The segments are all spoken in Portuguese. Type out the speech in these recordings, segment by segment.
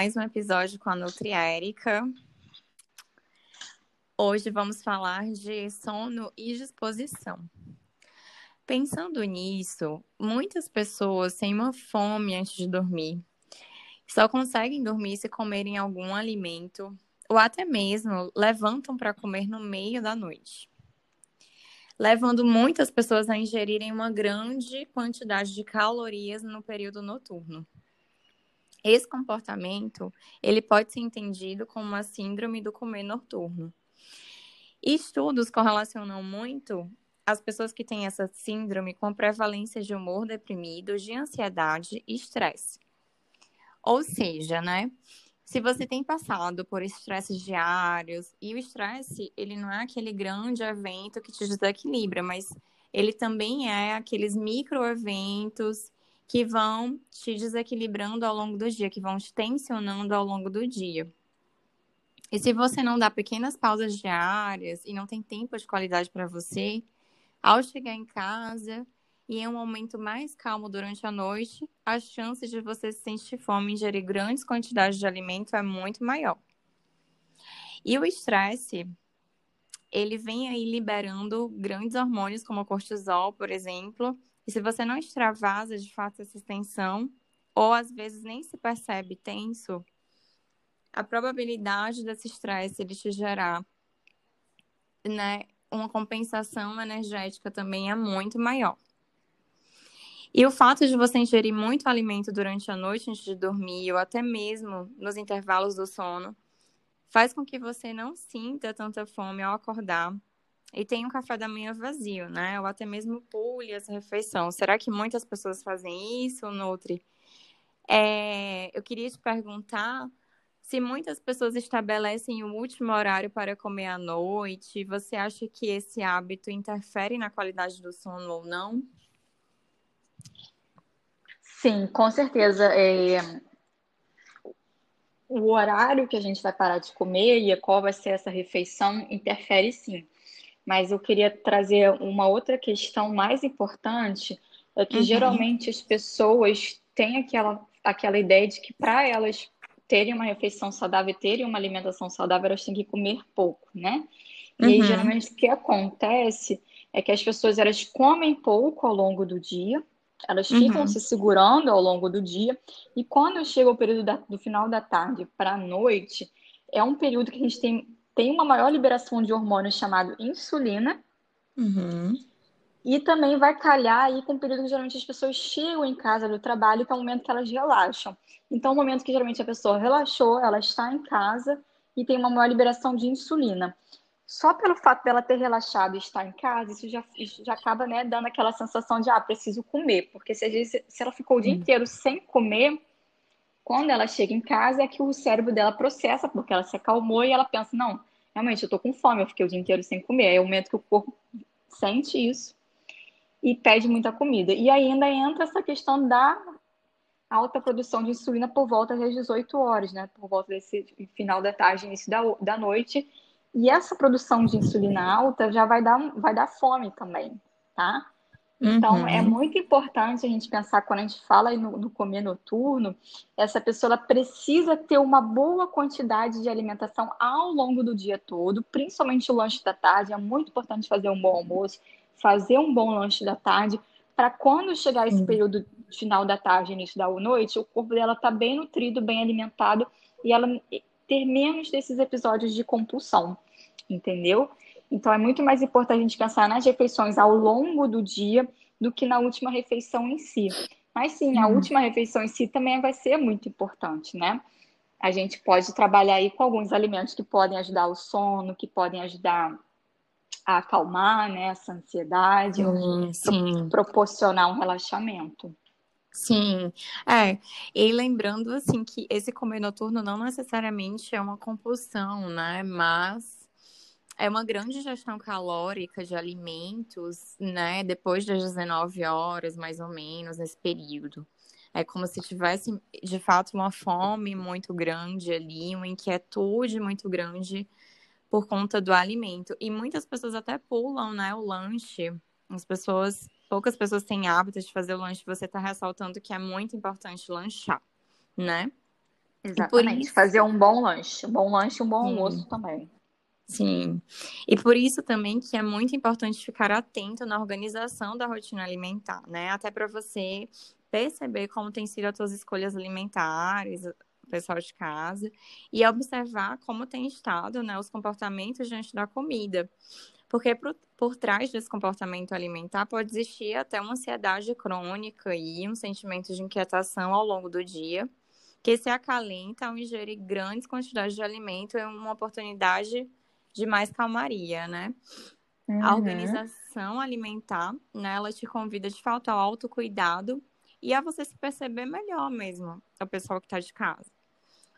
mais um episódio com a Nutri Érica. Hoje vamos falar de sono e disposição. Pensando nisso, muitas pessoas têm uma fome antes de dormir. Só conseguem dormir se comerem algum alimento ou até mesmo levantam para comer no meio da noite, levando muitas pessoas a ingerirem uma grande quantidade de calorias no período noturno. Esse comportamento, ele pode ser entendido como uma síndrome do comer noturno. Estudos correlacionam muito as pessoas que têm essa síndrome com prevalência de humor deprimido, de ansiedade e estresse. Ou seja, né? Se você tem passado por estresses diários, e o estresse, ele não é aquele grande evento que te desequilibra, mas ele também é aqueles micro eventos que vão te desequilibrando ao longo do dia, que vão te tensionando ao longo do dia. E se você não dá pequenas pausas diárias e não tem tempo de qualidade para você, ao chegar em casa e em um momento mais calmo durante a noite, a chance de você se sentir fome e ingerir grandes quantidades de alimento é muito maior. E o estresse, ele vem aí liberando grandes hormônios, como o cortisol, por exemplo. E se você não extravasa de fato essa tensão, ou às vezes nem se percebe tenso, a probabilidade desse estresse ele te gerar né, uma compensação energética também é muito maior. E o fato de você ingerir muito alimento durante a noite antes de dormir, ou até mesmo nos intervalos do sono, faz com que você não sinta tanta fome ao acordar e tenha um café da manhã vazio, né? Ou até mesmo pule essa refeição. Será que muitas pessoas fazem isso, Nutri? É, eu queria te perguntar se muitas pessoas estabelecem o último horário para comer à noite, você acha que esse hábito interfere na qualidade do sono ou não? Sim, com certeza. É... O horário que a gente vai parar de comer e qual vai ser essa refeição interfere sim. Mas eu queria trazer uma outra questão mais importante, é que uhum. geralmente as pessoas têm aquela, aquela ideia de que para elas terem uma refeição saudável, terem uma alimentação saudável, elas têm que comer pouco, né? E uhum. aí, geralmente, o que acontece é que as pessoas elas comem pouco ao longo do dia, elas uhum. ficam se segurando ao longo do dia, e quando chega o período da, do final da tarde para a noite, é um período que a gente tem, tem uma maior liberação de hormônio chamado insulina, uhum. e também vai calhar aí com o período que geralmente as pessoas chegam em casa do trabalho, que é o momento que elas relaxam. Então, é o momento que geralmente a pessoa relaxou, ela está em casa e tem uma maior liberação de insulina só pelo fato dela ter relaxado e estar em casa, isso já, isso já acaba né, dando aquela sensação de, ah, preciso comer. Porque se, vezes, se ela ficou o dia inteiro sem comer, quando ela chega em casa é que o cérebro dela processa, porque ela se acalmou e ela pensa, não, realmente, eu tô com fome, eu fiquei o dia inteiro sem comer. É o momento que o corpo sente isso e pede muita comida. E ainda entra essa questão da alta produção de insulina por volta das 18 horas, né? Por volta desse final da tarde, início da, da noite e essa produção de insulina alta já vai dar, vai dar fome também, tá? Então, é uhum. é muito importante a gente pensar, quando a gente fala no, no comer noturno, essa pessoa precisa ter uma boa quantidade de alimentação ao longo do dia todo, principalmente o lanche da tarde. É muito importante fazer um bom almoço, fazer um bom lanche da tarde, para quando chegar esse período final da tarde, início da noite, o corpo dela está bem nutrido, bem alimentado, e ela ter menos desses episódios de compulsão, entendeu? Então é muito mais importante a gente pensar nas refeições ao longo do dia do que na última refeição em si. Mas sim, a uhum. última refeição em si também vai ser muito importante, né? A gente pode trabalhar aí com alguns alimentos que podem ajudar o sono, que podem ajudar a acalmar né, essa ansiedade, sim, sim. proporcionar um relaxamento. Sim, é. E lembrando, assim, que esse comer noturno não necessariamente é uma compulsão, né? Mas é uma grande ingestão calórica de alimentos, né? Depois das 19 horas, mais ou menos, nesse período. É como se tivesse, de fato, uma fome muito grande ali, uma inquietude muito grande por conta do alimento. E muitas pessoas até pulam, né, o lanche. As pessoas poucas pessoas têm hábito de fazer o lanche, você está ressaltando que é muito importante lanchar, né? Exatamente. Fazer um bom lanche. Um bom lanche e um bom almoço também. Sim. E por isso também que é muito importante ficar atento na organização da rotina alimentar, né? Até para você perceber como tem sido as suas escolhas alimentares, pessoal de casa, e observar como tem estado, né, os comportamentos diante da comida. Porque por, por trás desse comportamento alimentar pode existir até uma ansiedade crônica e um sentimento de inquietação ao longo do dia, que se acalenta ao ingerir grandes quantidades de alimento em uma oportunidade de mais calmaria, né? Uhum. A organização alimentar, né, ela te convida de fato ao autocuidado e a você se perceber melhor mesmo, o pessoal que está de casa.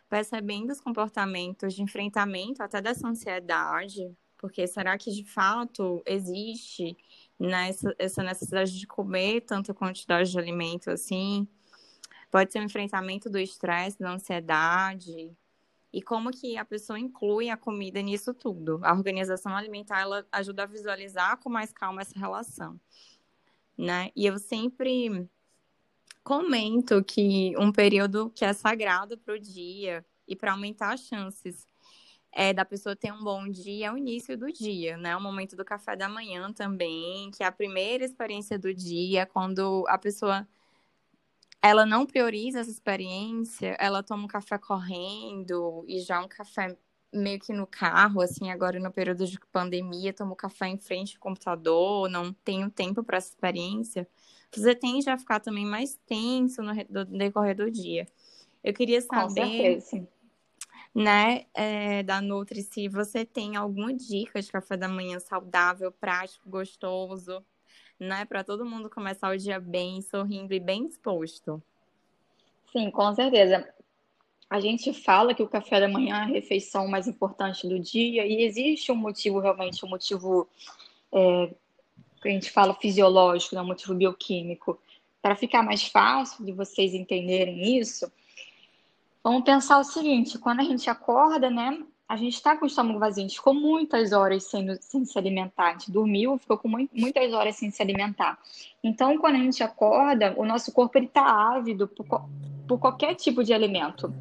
Percebendo os comportamentos de enfrentamento até dessa ansiedade, porque será que de fato existe nessa, né, essa necessidade de comer tanta quantidade de alimento assim? Pode ser um enfrentamento do estresse, da ansiedade, e como que a pessoa inclui a comida nisso tudo. A organização alimentar ela ajuda a visualizar com mais calma essa relação, né? E eu sempre comento que um período que é sagrado para o dia e para aumentar as chances é, da pessoa ter um bom dia é o início do dia, né? O momento do café da manhã também, que é a primeira experiência do dia, quando a pessoa ela não prioriza essa experiência, ela toma um café correndo e já um café meio que no carro, assim, agora no período de pandemia, tomo café em frente ao computador, não tenho tempo para essa experiência, você tende a ficar também mais tenso no, decorrer do dia. Eu queria saber, né, é, da Nutri, se você tem alguma dica de café da manhã saudável, prático, gostoso, né? Para todo mundo começar o dia bem, sorrindo e bem disposto. Sim, com certeza. A gente fala que o café da manhã é a refeição mais importante do dia e existe um motivo realmente, um motivo é, que a gente fala fisiológico, né? um motivo bioquímico. Para ficar mais fácil de vocês entenderem isso, vamos pensar o seguinte: quando a gente acorda, né? A gente está com o estômago vazio, a gente ficou muitas horas sem, sem se alimentar, a gente dormiu, ficou com muitas horas sem se alimentar. Então, quando a gente acorda, o nosso corpo está ávido por, por qualquer tipo de alimento.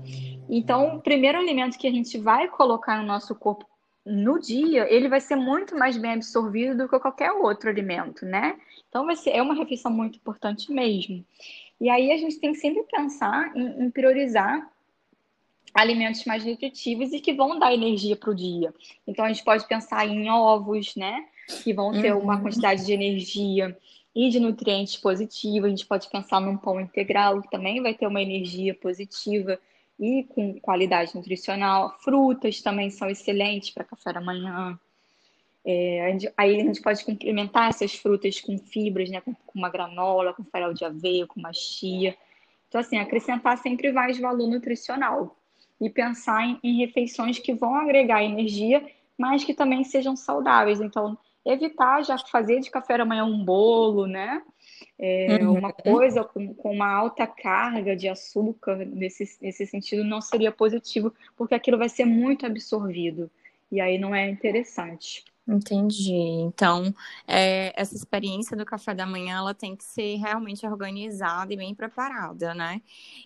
Então, o primeiro alimento que a gente vai colocar no nosso corpo no dia, ele vai ser muito mais bem absorvido do que qualquer outro alimento, né? Então, vai ser, é uma refeição muito importante mesmo. E aí, a gente tem que sempre pensar em, em priorizar alimentos mais nutritivos e que vão dar energia para o dia. Então a gente pode pensar em ovos, né? Que vão ter uhum. uma quantidade de energia e de nutrientes positivos. A gente pode pensar num pão integral, que também vai ter uma energia positiva e com qualidade nutricional. Frutas também são excelentes para café da manhã. É, a gente, aí a gente pode complementar essas frutas com fibras, né? Com, com uma granola, com farol de aveia, com uma chia. Então, assim, acrescentar sempre mais valor nutricional e pensar em, em refeições que vão agregar energia, mas que também sejam saudáveis. Então, evitar já fazer de café da manhã um bolo, né? É, uhum. Uma coisa com, com, uma alta carga de açúcar nesse, nesse sentido não seria positivo, porque aquilo vai ser muito absorvido. E aí não é interessante. Entendi. Então, é, essa experiência do café da manhã, ela tem que ser realmente organizada e bem preparada, né?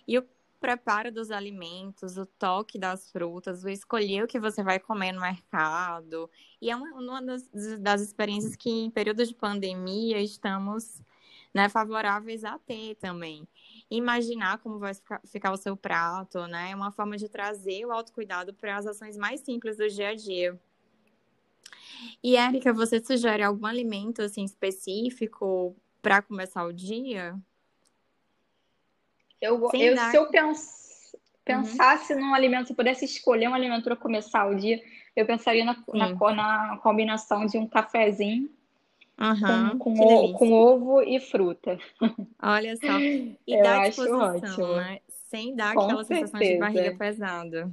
E o preparo dos alimentos, o toque das frutas, o escolher o que você vai comer no mercado. E é uma, uma das, das experiências que, em períodos de pandemia, estamos né, favoráveis a ter também. Imaginar como vai ficar, ficar o seu prato, né? É uma forma de trazer o autocuidado para as ações mais simples do dia a dia. E, Érica, você sugere algum alimento assim específico para começar o dia? Eu, eu dar... Se eu pens, pensasse uhum. num alimento, se eu pudesse escolher um alimento para começar o dia, eu pensaria na, na, na, combinação de um cafezinho uhum. com, com, com, ovo e fruta. Olha só. E eu dá disposição, ótimo. né? Sem dar com aquela certeza. sensação de barriga pesada.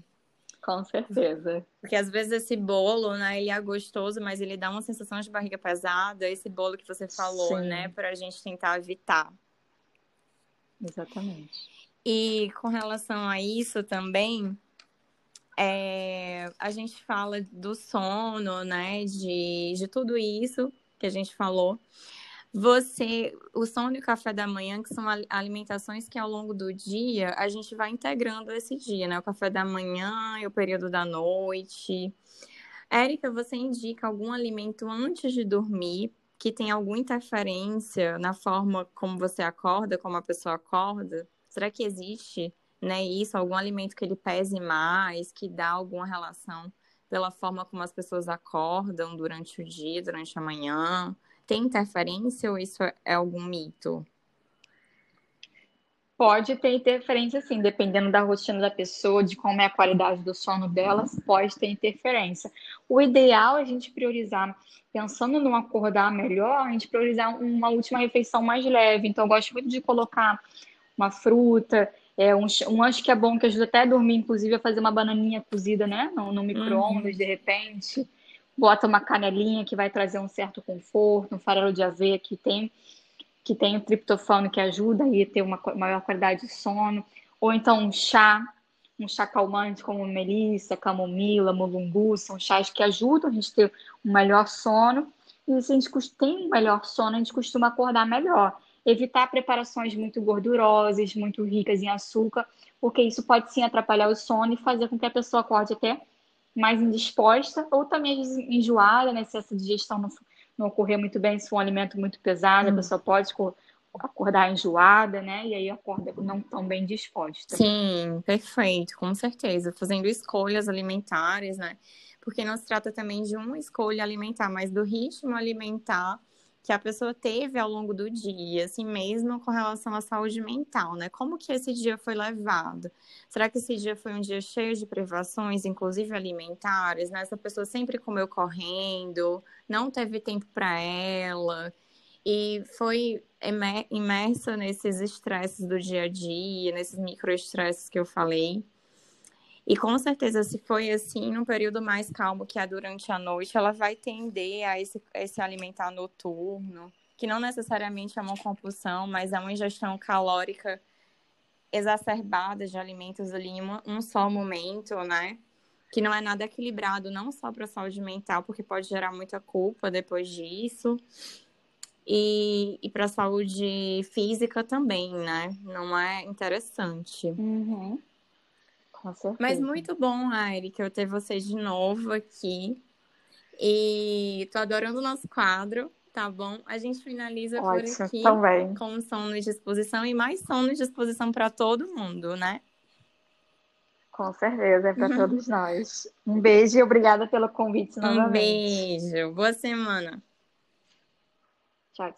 Com certeza. Porque às vezes esse bolo, né, ele é gostoso, mas ele dá uma sensação de barriga pesada. Esse bolo que você falou, Sim. né, para a gente tentar evitar. Exatamente. E com relação a isso também, é, a gente fala do sono, né? De, de tudo isso que a gente falou. você, o sono e o café da manhã, que são alimentações que ao longo do dia a gente vai integrando esse dia, né? O café da manhã e o período da noite. Érica, você indica algum alimento antes de dormir que tem alguma interferência na forma como você acorda, como a pessoa acorda? Será que existe, né, isso, algum alimento que ele pese mais, que dá alguma relação pela forma como as pessoas acordam durante o dia, durante a manhã? Tem interferência ou isso é algum mito? Pode ter interferência, sim, dependendo da rotina da pessoa, de como é a qualidade do sono delas, pode ter interferência. O ideal é a gente priorizar, pensando no acordar melhor, a gente priorizar uma última refeição mais leve. Então, eu gosto muito de colocar uma fruta, é, um, um lanche que é bom, que ajuda até a dormir, inclusive, a fazer uma bananinha cozida, né? No, no micro-ondas, uhum. de repente bota uma canelinha que vai trazer um certo conforto, um farelo de aveia que tem que tem o triptofano que ajuda a ter uma maior qualidade de sono, ou então um chá, um chá calmante como melissa, camomila, mulungu, são chás que ajudam a gente a ter um melhor sono. E se a gente tem um melhor sono, a gente costuma acordar melhor. Evitar preparações muito gordurosas, muito ricas em açúcar, porque isso pode sim atrapalhar o sono e fazer com que a pessoa acorde até mais indisposta ou também enjoada, né? Se essa digestão não, não ocorrer muito bem, se for um alimento muito pesado, hum. a pessoa pode acordar enjoada, né? E aí acorda não tão bem disposta. Sim, perfeito, com certeza. Fazendo escolhas alimentares, né? Porque não se trata também de uma escolha alimentar, mas do ritmo alimentar que a pessoa teve ao longo do dia, assim mesmo com relação à saúde mental, né? Como que esse dia foi levado? Será que esse dia foi um dia cheio de privações, inclusive alimentares, né? Essa pessoa sempre comeu correndo, não teve tempo para ela e foi imersa nesses estresses do dia a dia, nesses microestresses que eu falei. E com certeza, se foi assim, num período mais calmo, que é durante a noite, ela vai tender a esse, esse alimentar noturno, que não necessariamente é uma compulsão, mas é uma ingestão calórica exacerbada de alimentos ali em um, só momento, né? Que não é nada equilibrado, não só para a saúde mental, porque pode gerar muita culpa depois disso, e, e para a saúde física também, né? Não é interessante. Uhum. Mas muito bom, Aire, eu ter você de novo aqui. E tô adorando o nosso quadro, tá bom? A gente finaliza Ótimo, por aqui também. com sono de disposição e mais sono de disposição para todo mundo, né? Com certeza, é para todos nós. Um beijo e obrigada pelo convite novamente. Um beijo. Boa semana. Tchau, tchau.